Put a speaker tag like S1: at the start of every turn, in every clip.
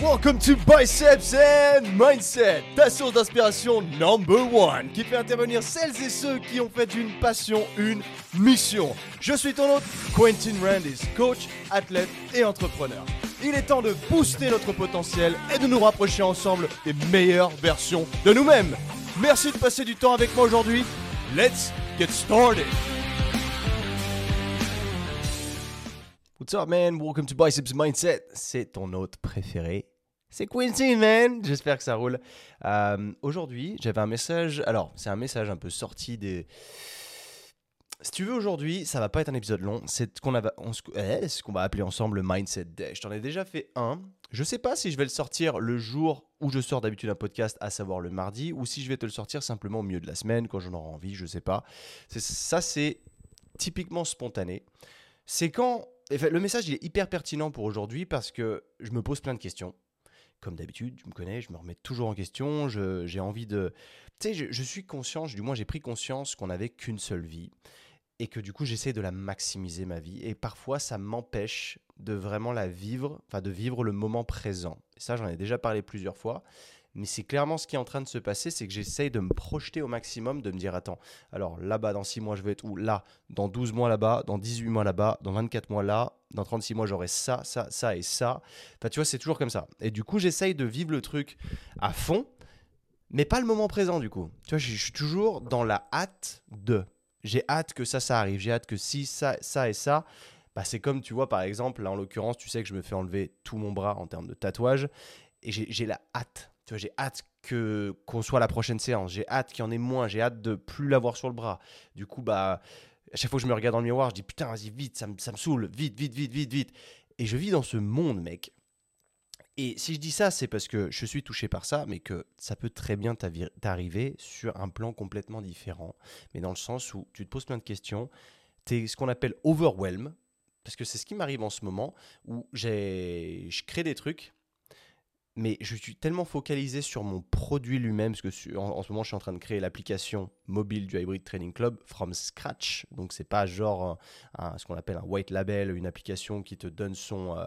S1: Welcome to Biceps and Mindset, ta source d'inspiration number one, qui fait intervenir celles et ceux qui ont fait d'une passion une mission. Je suis ton hôte, Quentin Randis, coach, athlète et entrepreneur. Il est temps de booster notre potentiel et de nous rapprocher ensemble des meilleures versions de nous-mêmes. Merci de passer du temps avec moi aujourd'hui. Let's get started. What's up, man? Welcome to Biceps Mindset. C'est ton hôte préféré. C'est Quincy, man. J'espère que ça roule. Euh, aujourd'hui, j'avais un message. Alors, c'est un message un peu sorti des. Si tu veux, aujourd'hui, ça va pas être un épisode long. C'est ce qu'on eh, va appeler ensemble le Mindset Day. Je t'en ai déjà fait un. Je sais pas si je vais le sortir le jour où je sors d'habitude un podcast, à savoir le mardi, ou si je vais te le sortir simplement au milieu de la semaine, quand j'en aurai envie, je sais pas. Ça, c'est typiquement spontané. C'est quand. Le message, il est hyper pertinent pour aujourd'hui parce que je me pose plein de questions. Comme d'habitude, tu me connais, je me remets toujours en question. J'ai envie de. Tu sais, je, je suis conscient, du moins j'ai pris conscience qu'on n'avait qu'une seule vie et que du coup j'essaie de la maximiser ma vie. Et parfois ça m'empêche de vraiment la vivre, enfin de vivre le moment présent. Et ça, j'en ai déjà parlé plusieurs fois. Mais c'est clairement ce qui est en train de se passer, c'est que j'essaye de me projeter au maximum, de me dire, attends, alors là-bas, dans 6 mois, je vais être où? Là, dans 12 mois là-bas, dans 18 mois là-bas, dans 24 mois là, dans 36 mois, j'aurai ça, ça, ça et ça. Enfin, tu vois, c'est toujours comme ça. Et du coup, j'essaye de vivre le truc à fond, mais pas le moment présent, du coup. Tu vois, je suis toujours dans la hâte de. J'ai hâte que ça, ça arrive. J'ai hâte que si, ça, ça et ça. Bah, c'est comme, tu vois, par exemple, là, en l'occurrence, tu sais que je me fais enlever tout mon bras en termes de tatouage. Et j'ai la hâte. Tu vois, j'ai hâte que qu'on soit la prochaine séance. J'ai hâte qu'il y en ait moins. J'ai hâte de plus l'avoir sur le bras. Du coup, bah, à chaque fois que je me regarde dans le miroir, je dis putain, vas-y, vite, ça me, ça me saoule. Vite, vite, vite, vite, vite. Et je vis dans ce monde, mec. Et si je dis ça, c'est parce que je suis touché par ça, mais que ça peut très bien t'arriver sur un plan complètement différent. Mais dans le sens où tu te poses plein de questions, tu es ce qu'on appelle overwhelm, parce que c'est ce qui m'arrive en ce moment, où je crée des trucs, mais je suis tellement focalisé sur mon produit lui-même, parce que en, en ce moment, je suis en train de créer l'application mobile du Hybrid Training Club from scratch. Donc, c'est pas genre ce qu'on appelle un white label, une application qui te donne son. euh,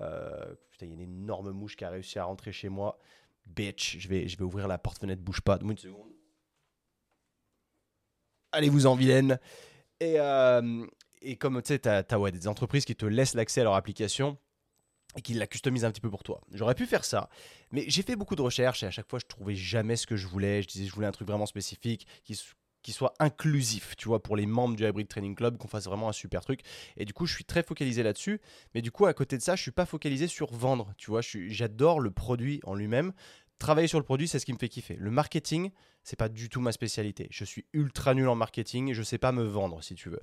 S1: euh, putain, il y a une énorme mouche qui a réussi à rentrer chez moi. Bitch, je vais, je vais ouvrir la porte-fenêtre, bouge pas. Une seconde. Allez-vous-en, vilaine. Et, euh, et comme tu sais, tu as, ouais, des entreprises qui te laissent l'accès à leur application et qui la customisent un petit peu pour toi. J'aurais pu faire ça, mais j'ai fait beaucoup de recherches et à chaque fois, je trouvais jamais ce que je voulais. Je disais, je voulais un truc vraiment spécifique qui, soit inclusif, tu vois, pour les membres du Hybrid Training Club, qu'on fasse vraiment un super truc. Et du coup, je suis très focalisé là-dessus. Mais du coup, à côté de ça, je suis pas focalisé sur vendre, tu vois. J'adore le produit en lui-même. Travailler sur le produit, c'est ce qui me fait kiffer. Le marketing, c'est pas du tout ma spécialité. Je suis ultra nul en marketing et je sais pas me vendre, si tu veux.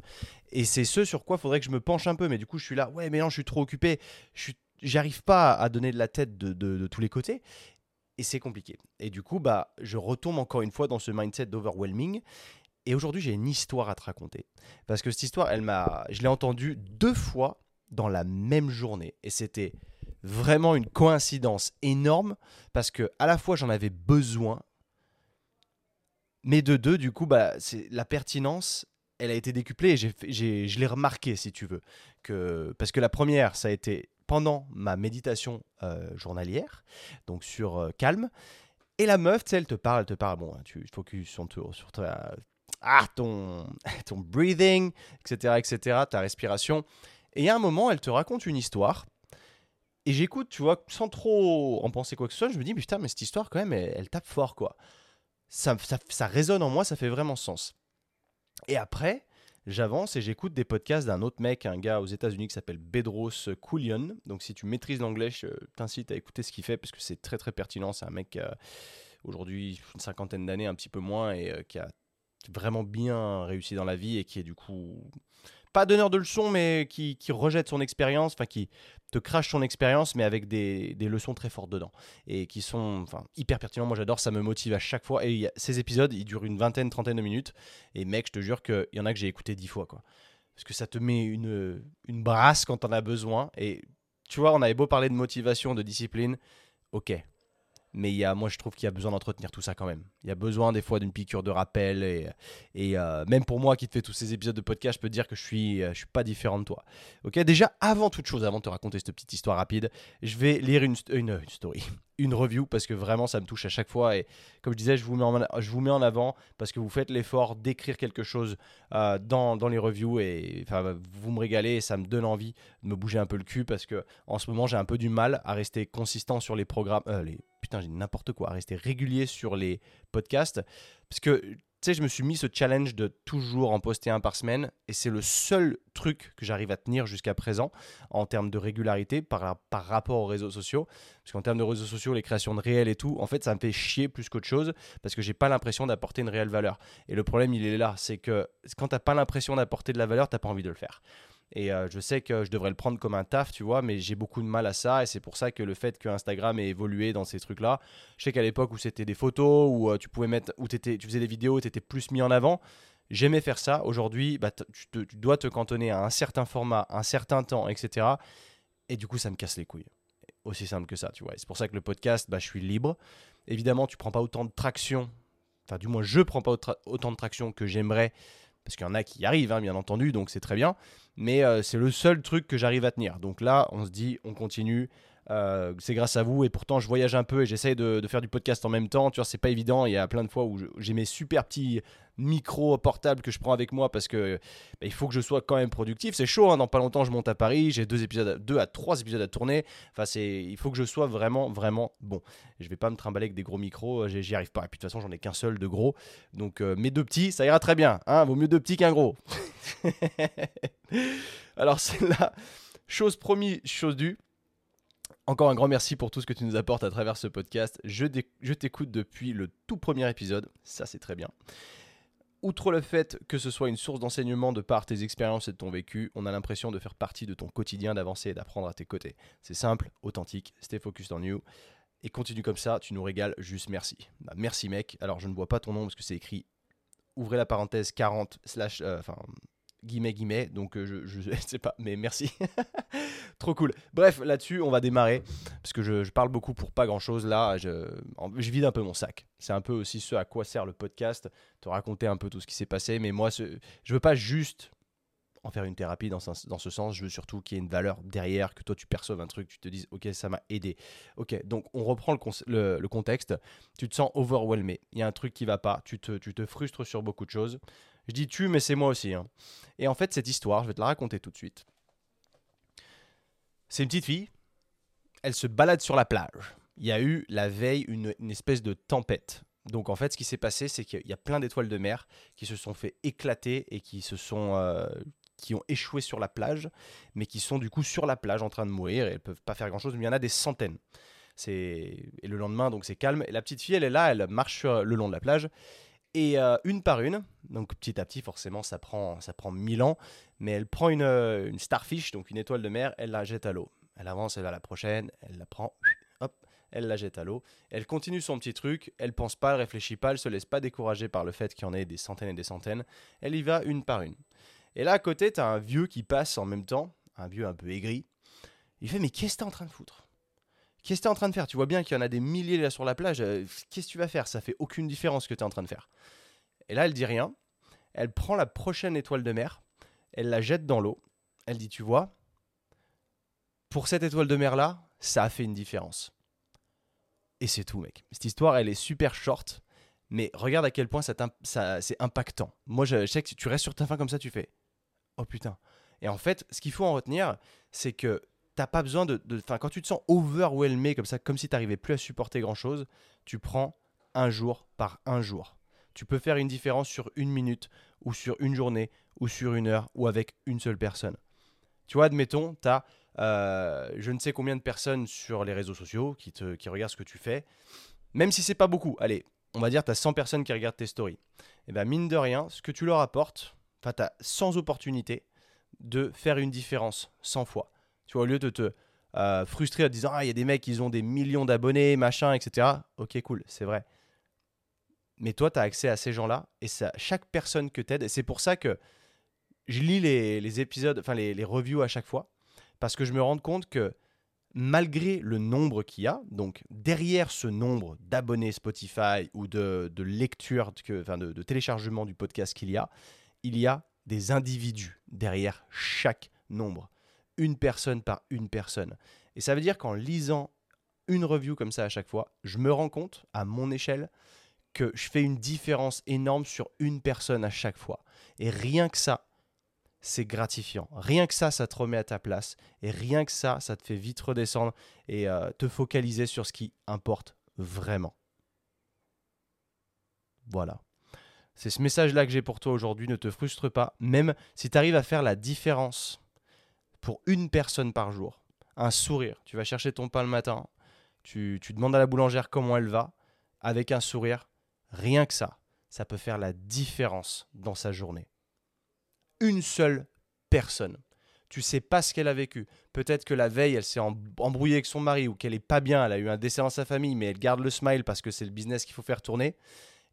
S1: Et c'est ce sur quoi faudrait que je me penche un peu. Mais du coup, je suis là, ouais, mais non, je suis trop occupé. Je suis j'arrive pas à donner de la tête de, de- tous les côtés et c'est compliqué. Et du coup, bah, je retombe encore une fois dans ce mindset d'overwhelming. Et aujourd'hui, j'ai une histoire à te raconter parce que cette histoire, elle m'a, je l'ai entendue deux fois dans la même journée et c'était vraiment une coïncidence énorme parce que à la fois j'en avais besoin, mais de deux, du coup, bah, c'est la pertinence. Elle a été décuplée et j'ai- je l'ai remarqué, si tu veux. Que, parce que la première, ça a été pendant ma méditation euh, journalière, donc sur euh, calme. Et la meuf, tu sais, elle te parle, elle te parle, bon, tu focus sur, sur ta- ah, ton, breathing, etc., etc., ta respiration. Et a un moment, elle te raconte une histoire. Et j'écoute, tu vois, sans trop en penser quoi que ce soit, je me dis, putain, mais cette histoire, quand même, elle, tape fort, quoi. Ça résonne en moi, ça fait vraiment sens. Et après, j'avance et j'écoute des podcasts d'un autre mec, un gars aux États-Unis qui s'appelle Bedros Koulian. Donc, si tu maîtrises l'anglais, je t'incite à écouter ce qu'il fait parce que c'est très très pertinent. C'est un mec qui a aujourd'hui une cinquantaine d'années, un petit peu moins, et euh, qui a vraiment bien réussi dans la vie et qui est du coup pas donneur de leçons, mais qui, rejette son expérience, enfin qui te crache son expérience, mais avec des, leçons très fortes dedans et qui sont enfin, hyper pertinents. Moi, j'adore, ça me motive à chaque fois. Et ces épisodes, ils durent une vingtaine, trentaine de minutes. Et mec, je te jure qu'il y en a que j'ai écouté dix fois, quoi. Parce que ça te met une, une brasse quand on a besoin. Et tu vois, on avait beau parler de motivation, de discipline. Ok, Mais il y a, moi, je trouve qu'il y a besoin d'entretenir tout ça quand même. Il y a besoin des fois d'une piqûre de rappel. Et, euh, même pour moi qui te fais tous ces épisodes de podcast, je peux te dire que je suis, euh, je suis pas différent de toi. Ok, déjà, avant toute chose, avant de te raconter cette petite histoire rapide, je vais lire une, une, une story, une review, parce que vraiment, ça me touche à chaque fois. Et comme je disais, je vous mets en, je vous mets en avant parce que vous faites l'effort d'écrire quelque chose euh, dans, dans, les reviews. Et enfin, vous me régalez et ça me donne envie de me bouger un peu le cul parce que en ce moment, j'ai un peu du mal à rester consistant sur les programmes. les putain, j'ai n'importe quoi, à rester régulier sur les podcasts. Parce que, tu sais, je me suis mis ce challenge de toujours en poster un par semaine. Et c'est le seul truc que j'arrive à tenir jusqu'à présent en termes de régularité par, par rapport aux réseaux sociaux. Parce qu'en termes de réseaux sociaux, les créations de réels et tout, en fait, ça me fait chier plus qu'autre chose. Parce que j'ai pas l'impression d'apporter une réelle valeur. Et le problème, il est là. C'est que quand t'as pas l'impression d'apporter de la valeur, t'as pas envie de le faire. Et euh, je sais que je devrais le prendre comme un taf, tu vois, mais j'ai beaucoup de mal à ça. Et c'est pour ça que le fait que Instagram ait évolué dans ces trucs-là, je sais qu'à l'époque où c'était des photos, où euh, tu pouvais mettre, où tu faisais des vidéos, tu étais plus mis en avant. J'aimais faire ça. Aujourd'hui, bah, tu, tu, dois te cantonner à un certain format, un certain temps, etc. Et du coup, ça me casse les couilles. Aussi simple que ça, tu vois. C'est pour ça que le podcast, bah, je suis libre. Évidemment, tu prends pas autant de traction. Enfin, du moins, je prends pas autant de traction que j'aimerais parce qu'il y en a qui arrivent, hein, bien entendu, donc c'est très bien. Mais euh, c'est le seul truc que j'arrive à tenir. Donc là, on se dit, on continue. Euh, c'est grâce à vous et pourtant je voyage un peu et j'essaye de, faire du podcast en même temps. Tu vois, c'est pas évident. Il y a plein de fois où j'ai mes super petits micros portables que je prends avec moi parce que bah, il faut que je sois quand même productif. C'est chaud. Hein. dans pas longtemps, je monte à Paris. J'ai deux épisodes, deux à trois épisodes à tourner. Enfin, c'est, il faut que je sois vraiment, vraiment bon. Je vais pas me trimballer avec des gros micros. J'y arrive pas. Et puis de toute façon, j'en ai qu'un seul de gros. Donc euh, mes deux petits, ça ira très bien. Hein Vaut mieux deux petits qu'un gros. Alors c'est là, chose promis, chose due. Encore un grand merci pour tout ce que tu nous apportes à travers ce podcast. Je, t'écoute depuis le tout premier épisode, ça c'est très bien. Outre le fait que ce soit une source d'enseignement de par tes expériences et de ton vécu, on a l'impression de faire partie de ton quotidien, d'avancer et d'apprendre à tes côtés. C'est simple, authentique, stay focused on you. Et continue comme ça, tu nous régales, juste merci. Bah, merci mec. Alors je ne vois pas ton nom parce que c'est écrit, ouvrez la parenthèse 40 slash, euh, guillemets guillemets donc euh, je, je, sais pas mais merci. Trop cool. Bref là-dessus on va démarrer parce que je, parle beaucoup pour pas grand chose là je, je vide un peu mon sac. C'est un peu aussi ce à quoi sert le podcast te raconter un peu tout ce qui s'est passé mais moi ce, je veux pas juste en faire une thérapie dans, dans ce sens je veux surtout qu'il y ait une valeur derrière que toi tu perçoives un truc tu te dises ok ça m'a aidé. Ok donc on reprend le, le, contexte. Tu te sens overwhelmé. Il y a un truc qui va pas. Tu te, tu te frustres sur beaucoup de choses je dis tu, mais c'est moi aussi. Hein. Et en fait, cette histoire, je vais te la raconter tout de suite. C'est une petite fille. Elle se balade sur la plage. Il y a eu la veille une, espèce de tempête. Donc en fait, ce qui s'est passé, c'est qu'il y a plein d'étoiles de mer qui se sont fait éclater et qui se sont euh, qui ont échoué sur la plage, mais qui sont du coup sur la plage en train de mourir et elles peuvent pas faire grand chose. Mais il y en a des centaines. Et le lendemain, donc c'est calme. Et la petite fille, elle est là, elle marche sur le long de la plage et euh, une par une, donc petit à petit, forcément, ça prend, ça prend mille ans, mais elle prend une, euh, une starfish, donc une étoile de mer, elle la jette à l'eau. Elle avance, elle va la prochaine, elle la prend, hop, elle la jette à l'eau. Elle continue son petit truc, elle pense pas, elle réfléchit pas, elle se laisse pas décourager par le fait qu'il y en ait des centaines et des centaines. Elle y va une par une. Et là, à côté, tu as un vieux qui passe en même temps, un vieux un peu aigri. Il fait Mais qu'est-ce que t'es en train de foutre? Qu'est-ce que tu es en train de faire? Tu vois bien qu'il y en a des milliers là sur la plage. Euh, qu'est-ce que tu vas faire? Ça fait aucune différence ce que tu es en train de faire. Et là, elle dit rien. Elle prend la prochaine étoile de mer. Elle la jette dans l'eau. Elle dit Tu vois, pour cette étoile de mer là, ça a fait une différence. Et c'est tout, mec. Cette histoire, elle est super short. Mais regarde à quel point ça, c'est impactant. Moi, je, sais que si tu restes sur ta fin comme ça, tu fais Oh putain. Et en fait, ce qu'il faut en retenir, c'est que t'as pas besoin de. Enfin, quand tu te sens overwhelmé comme ça, comme si tu n'arrivais plus à supporter grand chose, tu prends un jour par un jour. Tu peux faire une différence sur une minute, ou sur une journée, ou sur une heure, ou avec une seule personne. Tu vois, admettons, tu as euh, je ne sais combien de personnes sur les réseaux sociaux qui regardent ce que tu fais. Même si c'est pas beaucoup, allez, on va dire tu as 100 personnes qui regardent tes stories. Et eh bien mine de rien, ce que tu leur apportes, enfin tu as 100 opportunités de faire une différence 100 fois. Tu vois, au lieu de te euh, frustrer en te disant Ah, il y a des mecs, ils ont des millions d'abonnés, machin, etc. Ok, cool, c'est vrai. Mais toi, tu as accès à ces gens-là et ça, chaque personne que t'aides, et c'est pour ça que je lis les, épisodes, enfin les, les, reviews à chaque fois, parce que je me rends compte que malgré le nombre qu'il y a, donc derrière ce nombre d'abonnés Spotify ou de, de lecture, enfin de, de téléchargement du podcast qu'il y a, il y a des individus derrière chaque nombre. Une personne par une personne. Et ça veut dire qu'en lisant une review comme ça à chaque fois, je me rends compte, à mon échelle, que je fais une différence énorme sur une personne à chaque fois. Et rien que ça, c'est gratifiant. Rien que ça, ça te remet à ta place. Et rien que ça, ça te fait vite redescendre et euh, te focaliser sur ce qui importe vraiment. Voilà. C'est ce message-là que j'ai pour toi aujourd'hui. Ne te frustre pas. Même si tu arrives à faire la différence pour une personne par jour, un sourire. Tu vas chercher ton pain le matin. Tu, tu demandes à la boulangère comment elle va. Avec un sourire, rien que ça, ça peut faire la différence dans sa journée une seule personne. Tu sais pas ce qu'elle a vécu. Peut-être que la veille, elle s'est embrouillée avec son mari ou qu'elle est pas bien, elle a eu un décès dans sa famille, mais elle garde le smile parce que c'est le business qu'il faut faire tourner.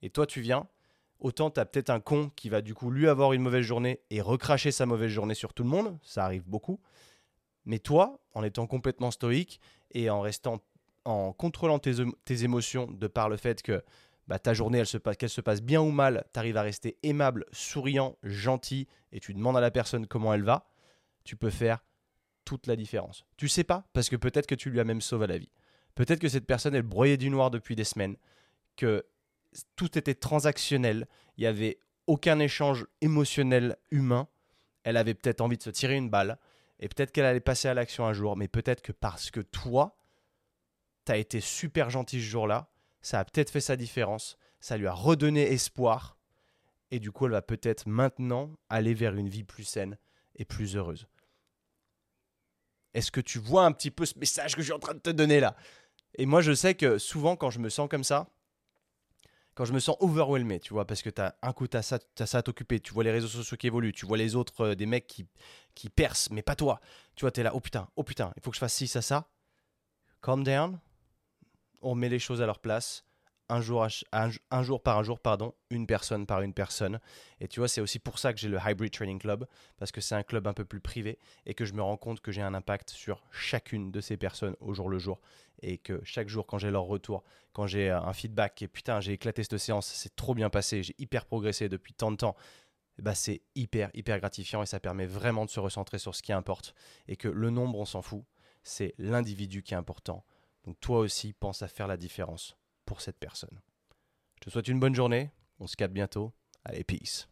S1: Et toi, tu viens. Autant tu as peut-être un con qui va du coup lui avoir une mauvaise journée et recracher sa mauvaise journée sur tout le monde. Ça arrive beaucoup. Mais toi, en étant complètement stoïque et en restant en contrôlant tes, émotions de par le fait que bah, ta journée, elle se passe, qu'elle se passe bien ou mal, tu arrives à rester aimable, souriant, gentil, et tu demandes à la personne comment elle va, tu peux faire toute la différence. Tu sais pas, parce que peut-être que tu lui as même sauvé la vie. Peut-être que cette personne, elle broyait du noir depuis des semaines, que tout était transactionnel, il n'y avait aucun échange émotionnel humain, elle avait peut-être envie de se tirer une balle, et peut-être qu'elle allait passer à l'action un jour, mais peut-être que parce que toi, tu as été super gentil ce jour-là, ça a peut-être fait sa différence, ça lui a redonné espoir, et du coup elle va peut-être maintenant aller vers une vie plus saine et plus heureuse. Est-ce que tu vois un petit peu ce message que je suis en train de te donner là? Et moi je sais que souvent quand je me sens comme ça, quand je me sens overwhelmé, tu vois, parce que tu as un coup, tu as ça, as ça à t'occuper, tu vois les réseaux sociaux qui évoluent, tu vois les autres, euh, des mecs qui, qui percent, mais pas toi. Tu vois, tu es là, oh putain, oh putain, il faut que je fasse ci, ça, ça. Calm down, on met les choses à leur place. Un jour, jour par un jour, pardon, une personne par une personne. Et tu vois, c'est aussi pour ça que j'ai le Hybrid Training Club, parce que c'est un club un peu plus privé et que je me rends compte que j'ai un impact sur chacune de ces personnes au jour le jour. Et que chaque jour, quand j'ai leur retour, quand j'ai un feedback, et putain, j'ai éclaté cette séance, c'est trop bien passé, j'ai hyper progressé depuis tant de temps, bah c'est hyper, hyper gratifiant et ça permet vraiment de se recentrer sur ce qui importe. Et que le nombre, on s'en fout, c'est l'individu qui est important donc toi aussi, pense à faire la différence pour cette personne. Je te souhaite une bonne journée. On se capte bientôt. Allez, peace.